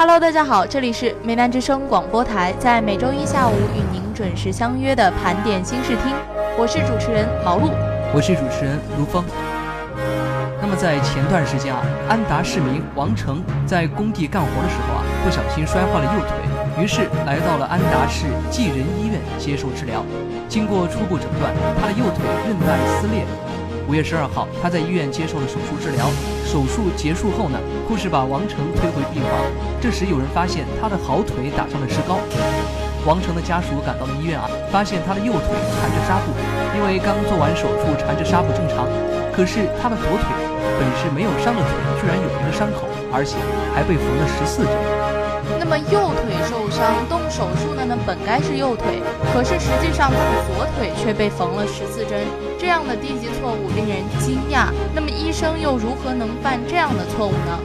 Hello，大家好，这里是梅南之声广播台，在每周一下午与您准时相约的盘点新视听，我是主持人毛璐，我是主持人如风。那么在前段时间啊，安达市民王成在工地干活的时候啊，不小心摔坏了右腿，于是来到了安达市济仁医院接受治疗。经过初步诊断，他的右腿韧带撕裂。五月十二号，他在医院接受了手术治疗。手术结束后呢，护士把王成推回病房。这时有人发现他的好腿打上了石膏。王成的家属赶到了医院啊，发现他的右腿缠着纱布，因为刚做完手术缠着纱布正常。可是他的左腿本是没有伤的腿，居然有一个伤口，而且还被缝了十四针。那么右腿受伤动手术的呢，本该是右腿，可是实际上他的左腿却被缝了十四针，这样的低级错误令人惊讶。那么医生又如何能犯这样的错误呢？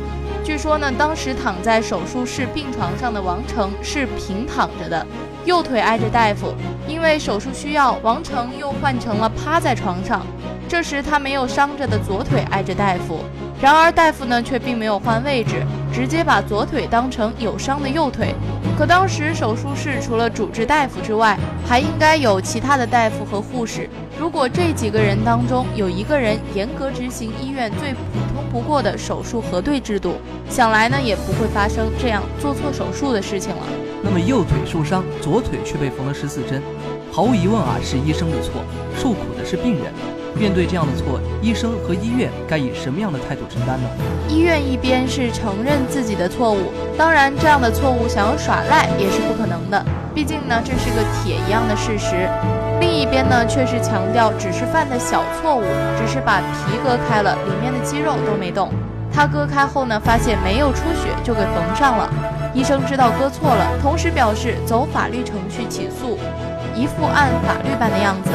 据说呢，当时躺在手术室病床上的王成是平躺着的，右腿挨着大夫，因为手术需要，王成又换成了趴在床上。这时他没有伤着的左腿挨着大夫，然而大夫呢却并没有换位置。直接把左腿当成有伤的右腿，可当时手术室除了主治大夫之外，还应该有其他的大夫和护士。如果这几个人当中有一个人严格执行医院最普通不过的手术核对制度，想来呢也不会发生这样做错手术的事情了。那么右腿受伤，左腿却被缝了十四针，毫无疑问啊是医生的错，受苦的是病人。面对这样的错，医生和医院该以什么样的态度承担呢？医院一边是承认自己的错误，当然这样的错误想要耍赖也是不可能的，毕竟呢这是个铁一样的事实。另一边呢却是强调只是犯的小错误，只是把皮割开了，里面的肌肉都没动。他割开后呢发现没有出血，就给缝上了。医生知道割错了，同时表示走法律程序起诉。一副按法律办的样子，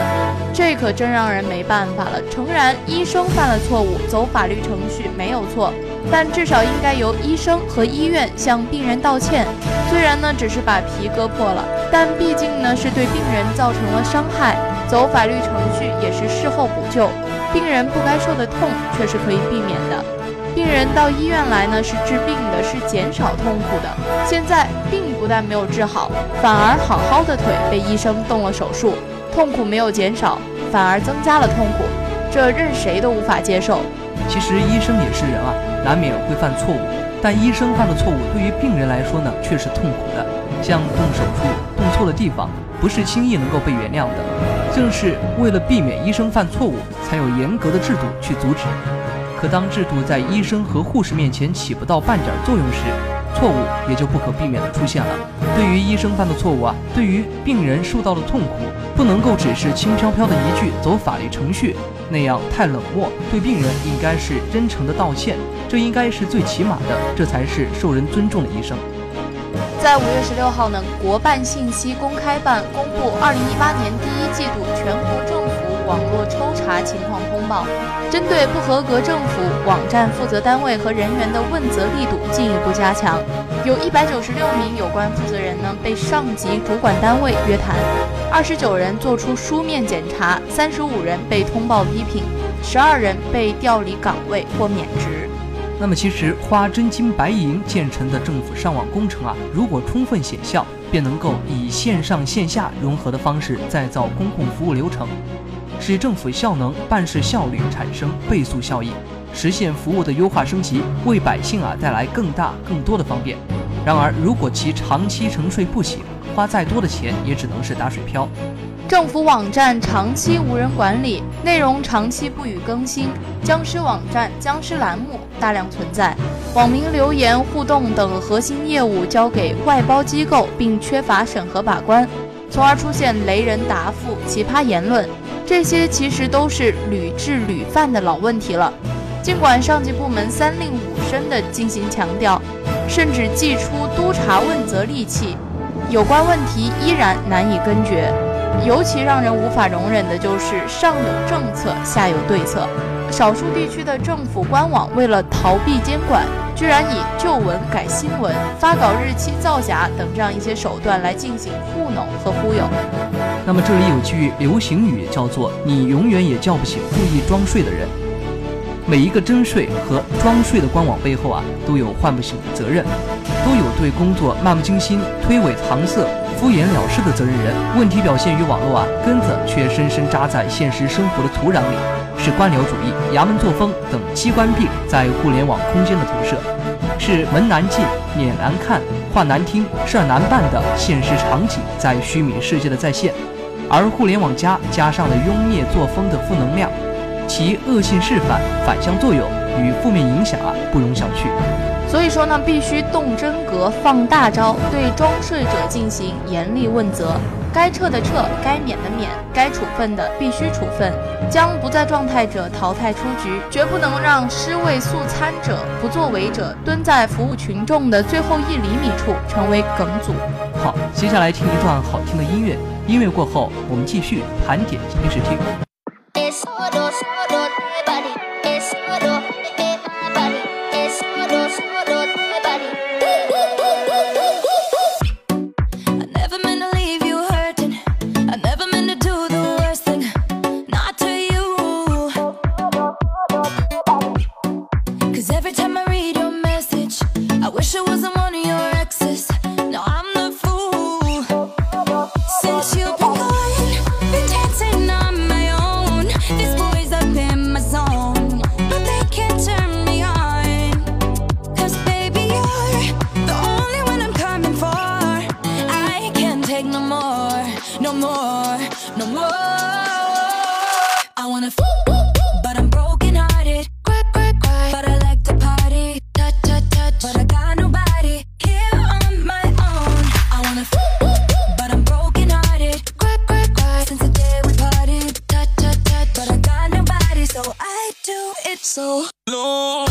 这可真让人没办法了。诚然，医生犯了错误，走法律程序没有错，但至少应该由医生和医院向病人道歉。虽然呢只是把皮割破了，但毕竟呢是对病人造成了伤害，走法律程序也是事后补救。病人不该受的痛却是可以避免的。病人到医院来呢，是治病的，是减少痛苦的。现在病不但没有治好，反而好好的腿被医生动了手术，痛苦没有减少，反而增加了痛苦，这任谁都无法接受。其实医生也是人啊，难免会犯错误，但医生犯的错误对于病人来说呢，却是痛苦的。像动手术动错了地方，不是轻易能够被原谅的。正是为了避免医生犯错误，才有严格的制度去阻止。可当制度在医生和护士面前起不到半点作用时，错误也就不可避免的出现了。对于医生犯的错误啊，对于病人受到的痛苦，不能够只是轻飘飘的一句走法律程序，那样太冷漠。对病人应该是真诚的道歉，这应该是最起码的，这才是受人尊重的医生。在五月十六号呢，国办信息公开办公布二零一八年第一季度全国重网络抽查情况通报。针对不合格政府网站负责单位和人员的问责力度进一步加强，有一百九十六名有关负责人呢被上级主管单位约谈，二十九人作出书面检查，三十五人被通报批评，十二人被调离岗位或免职。那么，其实花真金白银建成的政府上网工程啊，如果充分显效，便能够以线上线下融合的方式再造公共服务流程。使政府效能、办事效率产生倍速效应，实现服务的优化升级，为百姓啊带来更大更多的方便。然而，如果其长期沉睡不醒，花再多的钱也只能是打水漂。政府网站长期无人管理，内容长期不予更新，僵尸网站、僵尸栏目大量存在，网民留言互动等核心业务交给外包机构，并缺乏审核把关，从而出现雷人答复、奇葩言论。这些其实都是屡治屡犯的老问题了。尽管上级部门三令五申地进行强调，甚至祭出督查问责利器，有关问题依然难以根绝。尤其让人无法容忍的就是上有政策，下有对策。少数地区的政府官网为了逃避监管，居然以旧文改新闻、发稿日期造假等这样一些手段来进行糊弄和忽悠。那么这里有句流行语叫做“你永远也叫不醒故意装睡的人”。每一个征税和装睡的官网背后啊，都有唤不醒的责任，都有对工作漫不经心、推诿搪塞。敷衍了事的责任人，问题表现于网络啊，根子却深深扎在现实生活的土壤里，是官僚主义、衙门作风等机关病在互联网空间的投射，是门难进、脸难看、话难听、事儿难办的现实场景在虚拟世界的再现，而互联网加加上了慵臬作风的负能量，其恶性示范、反向作用与负面影响啊，不容小觑。所以说呢，必须动真格、放大招，对装睡者进行严厉问责，该撤的撤，该免的免，该处分的必须处分，将不在状态者淘汰出局，绝不能让尸位素餐者、不作为者蹲在服务群众的最后一厘米处成为梗阻。好，接下来听一段好听的音乐，音乐过后，我们继续盘点今天视听。so I do it so long.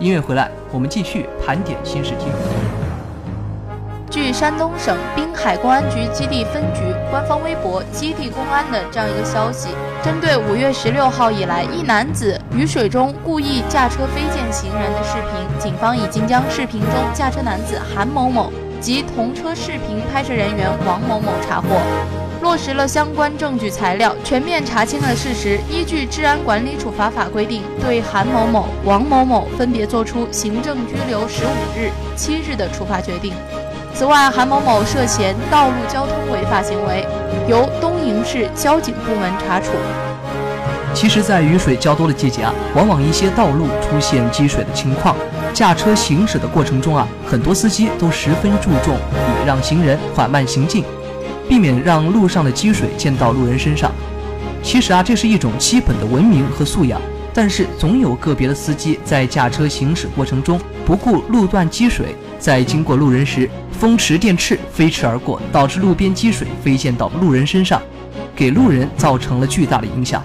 音乐回来，我们继续盘点新视听。据山东省滨海公安局基地分局官方微博“基地公安”的这样一个消息，针对五月十六号以来一男子雨水中故意驾车飞溅行人的视频，警方已经将视频中驾车男子韩某某及同车视频拍摄人员王某某查获，落实了相关证据材料，全面查清了事实，依据《治安管理处罚法》规定，对韩某某、王某某分别作出行政拘留十五日、七日的处罚决定。此外，韩某某涉嫌道路交通违法行为，由东营市交警部门查处。其实，在雨水较多的季节啊，往往一些道路出现积水的情况，驾车行驶的过程中啊，很多司机都十分注重礼让行人、缓慢行进，避免让路上的积水溅到路人身上。其实啊，这是一种基本的文明和素养。但是，总有个别的司机在驾车行驶过程中不顾路段积水，在经过路人时，风驰电掣飞驰而过，导致路边积水飞溅到路人身上，给路人造成了巨大的影响。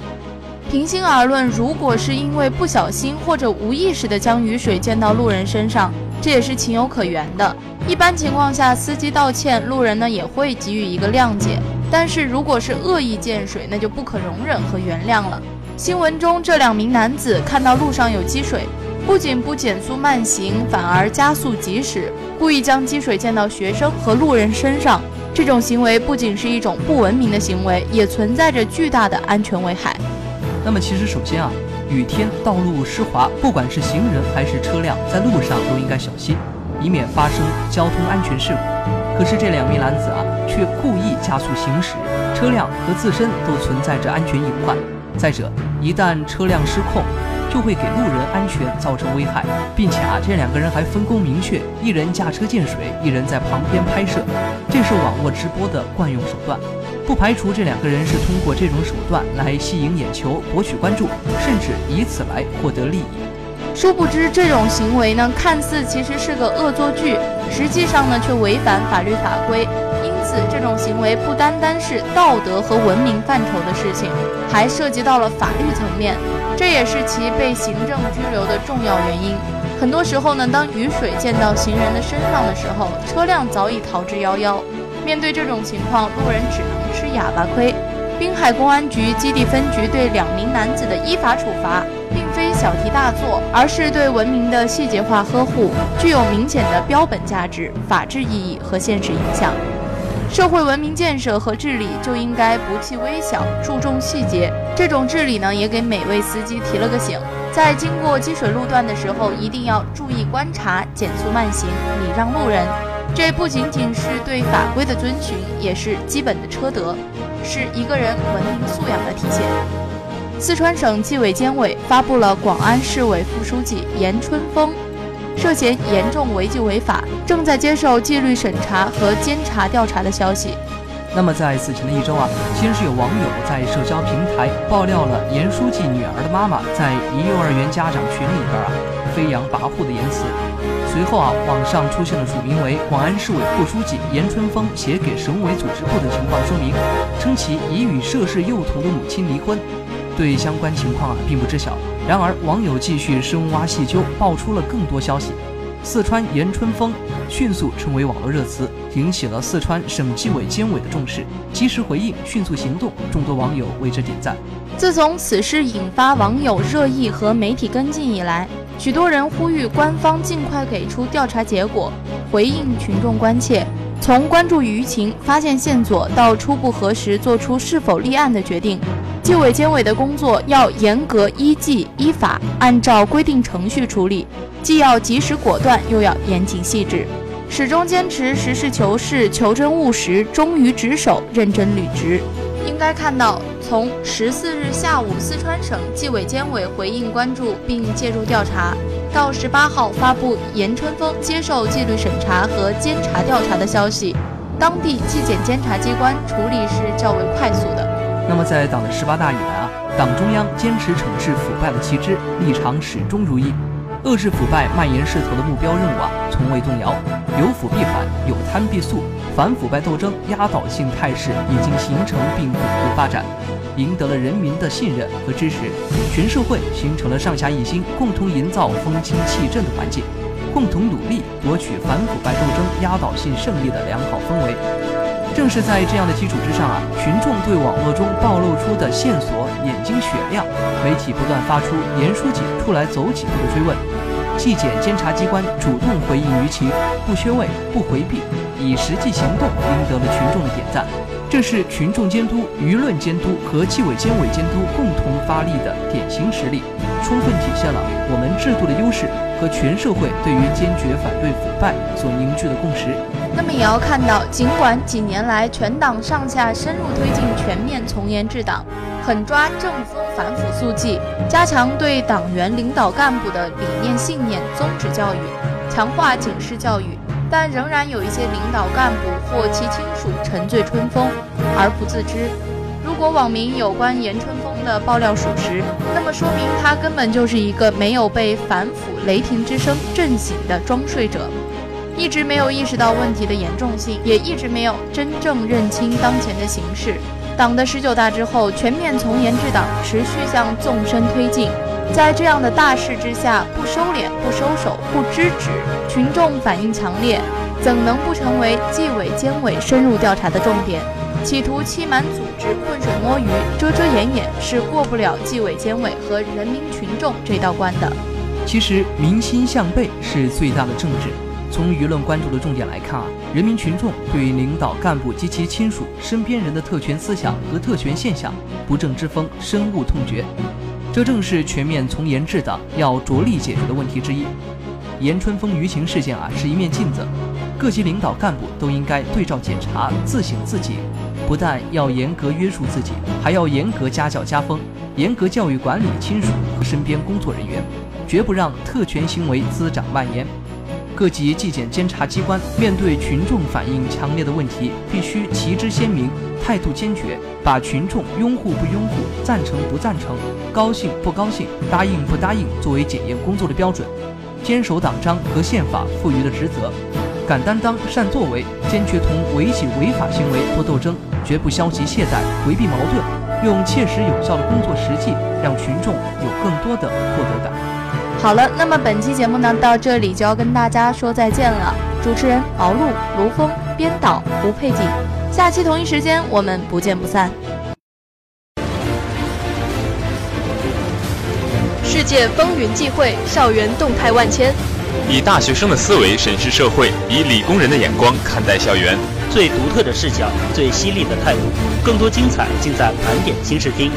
平心而论，如果是因为不小心或者无意识的将雨水溅到路人身上，这也是情有可原的。一般情况下，司机道歉，路人呢也会给予一个谅解。但是如果是恶意溅水，那就不可容忍和原谅了。新闻中这两名男子看到路上有积水。不仅不减速慢行，反而加速疾驶，故意将积水溅到学生和路人身上，这种行为不仅是一种不文明的行为，也存在着巨大的安全危害。那么，其实首先啊，雨天道路湿滑，不管是行人还是车辆，在路上都应该小心，以免发生交通安全事故。可是这两名男子啊，却故意加速行驶，车辆和自身都存在着安全隐患。再者，一旦车辆失控，就会给路人安全造成危害，并且啊，这两个人还分工明确，一人驾车溅水，一人在旁边拍摄，这是网络直播的惯用手段。不排除这两个人是通过这种手段来吸引眼球、博取关注，甚至以此来获得利益。殊不知，这种行为呢，看似其实是个恶作剧，实际上呢，却违反法律法规。因此，这种行为不单单是道德和文明范畴的事情，还涉及到了法律层面。这也是其被行政拘留的重要原因。很多时候呢，当雨水溅到行人的身上的时候，车辆早已逃之夭夭。面对这种情况，路人只能吃哑巴亏。滨海公安局基地分局对两名男子的依法处罚，并非小题大做，而是对文明的细节化呵护，具有明显的标本价值、法治意义和现实影响。社会文明建设和治理就应该不计微小，注重细节。这种治理呢，也给每位司机提了个醒：在经过积水路段的时候，一定要注意观察，减速慢行，礼让路人。这不仅仅是对法规的遵循，也是基本的车德，是一个人文明素养的体现。四川省纪委监委发布了广安市委副书记严春风。涉嫌严重违纪违法，正在接受纪律审查和监察调查的消息。那么在此前的一周啊，先是有网友在社交平台爆料了严书记女儿的妈妈在一幼儿园家长群里边啊飞扬跋扈的言辞。随后啊，网上出现了署名为广安市委副书记严春风写给省委组织部的情况说明，称其已与涉事幼童的母亲离婚。对相关情况啊并不知晓，然而网友继续深挖细究，爆出了更多消息。四川严春风迅速成为网络热词，引起了四川省纪委监委的重视，及时回应，迅速行动，众多网友为之点赞。自从此事引发网友热议和媒体跟进以来，许多人呼吁官方尽快给出调查结果，回应群众关切。从关注舆情、发现线索到初步核实做出是否立案的决定，纪委监委的工作要严格依纪依法，按照规定程序处理，既要及时果断，又要严谨细致，始终坚持实事求是、求真务实、忠于职守、认真履职。应该看到，从十四日下午四川省纪委监委回应关注并介入调查。到十八号发布严春风接受纪律审查和监察调查的消息，当地纪检监察机关处理是较为快速的。那么，在党的十八大以来啊，党中央坚持惩治腐败的旗帜立场始终如一，遏制腐败蔓延势头的目标任务啊从未动摇。有腐必反，有贪必肃，反腐败斗争压倒性态势已经形成并巩固发展。赢得了人民的信任和支持，全社会形成了上下一心、共同营造风清气正的环境，共同努力夺取反腐败斗争压倒性胜利的良好氛围。正是在这样的基础之上啊，群众对网络中暴露出的线索眼睛雪亮，媒体不断发出“严书记出来走几步”的追问，纪检监察机关主动回应舆情，不缺位不回避，以实际行动赢得了群众的点赞。这是群众监督、舆论监督和纪委监委监督共同发力的典型实例，充分体现了我们制度的优势和全社会对于坚决反对腐败所凝聚的共识。那么也要看到，尽管几年来全党上下深入推进全面从严治党，狠抓正风反腐肃纪，加强对党员领导干部的理念信念宗旨教育，强化警示教育，但仍然有一些领导干部或其亲属沉醉春风而不自知。如果网民有关严春风的爆料属实，那么说明他根本就是一个没有被反腐雷霆之声震醒的装睡者。一直没有意识到问题的严重性，也一直没有真正认清当前的形势。党的十九大之后，全面从严治党持续向纵深推进，在这样的大势之下，不收敛、不收手、不制止，群众反应强烈，怎能不成为纪委监委深入调查的重点？企图欺瞒组织、浑水摸鱼、遮遮掩掩，是过不了纪委监委和人民群众这道关的。其实，民心向背是最大的政治。从舆论关注的重点来看啊，人民群众对于领导干部及其亲属、身边人的特权思想和特权现象不正之风深恶痛绝，这正是全面从严治党要着力解决的问题之一。严春风舆情事件啊是一面镜子，各级领导干部都应该对照检查、自省自己，不但要严格约束自己，还要严格家教家风，严格教育管理亲属和身边工作人员，绝不让特权行为滋长蔓延。各级纪检监察机关面对群众反映强烈的问题，必须旗帜鲜明、态度坚决，把群众拥护不拥护、赞成不赞成、高兴不高兴、答应不答应作为检验工作的标准，坚守党章和宪法赋予的职责，敢担当、善作为，坚决同违纪违法行为作斗争，绝不消极懈怠、回避矛盾，用切实有效的工作实际，让群众有更多的获得感。好了，那么本期节目呢，到这里就要跟大家说再见了。主持人敖璐、卢峰，编导吴佩锦。下期同一时间，我们不见不散。世界风云际会，校园动态万千。以大学生的思维审视社会，以理工人的眼光看待校园。最独特的视角，最犀利的态度，更多精彩尽在盘点新视听。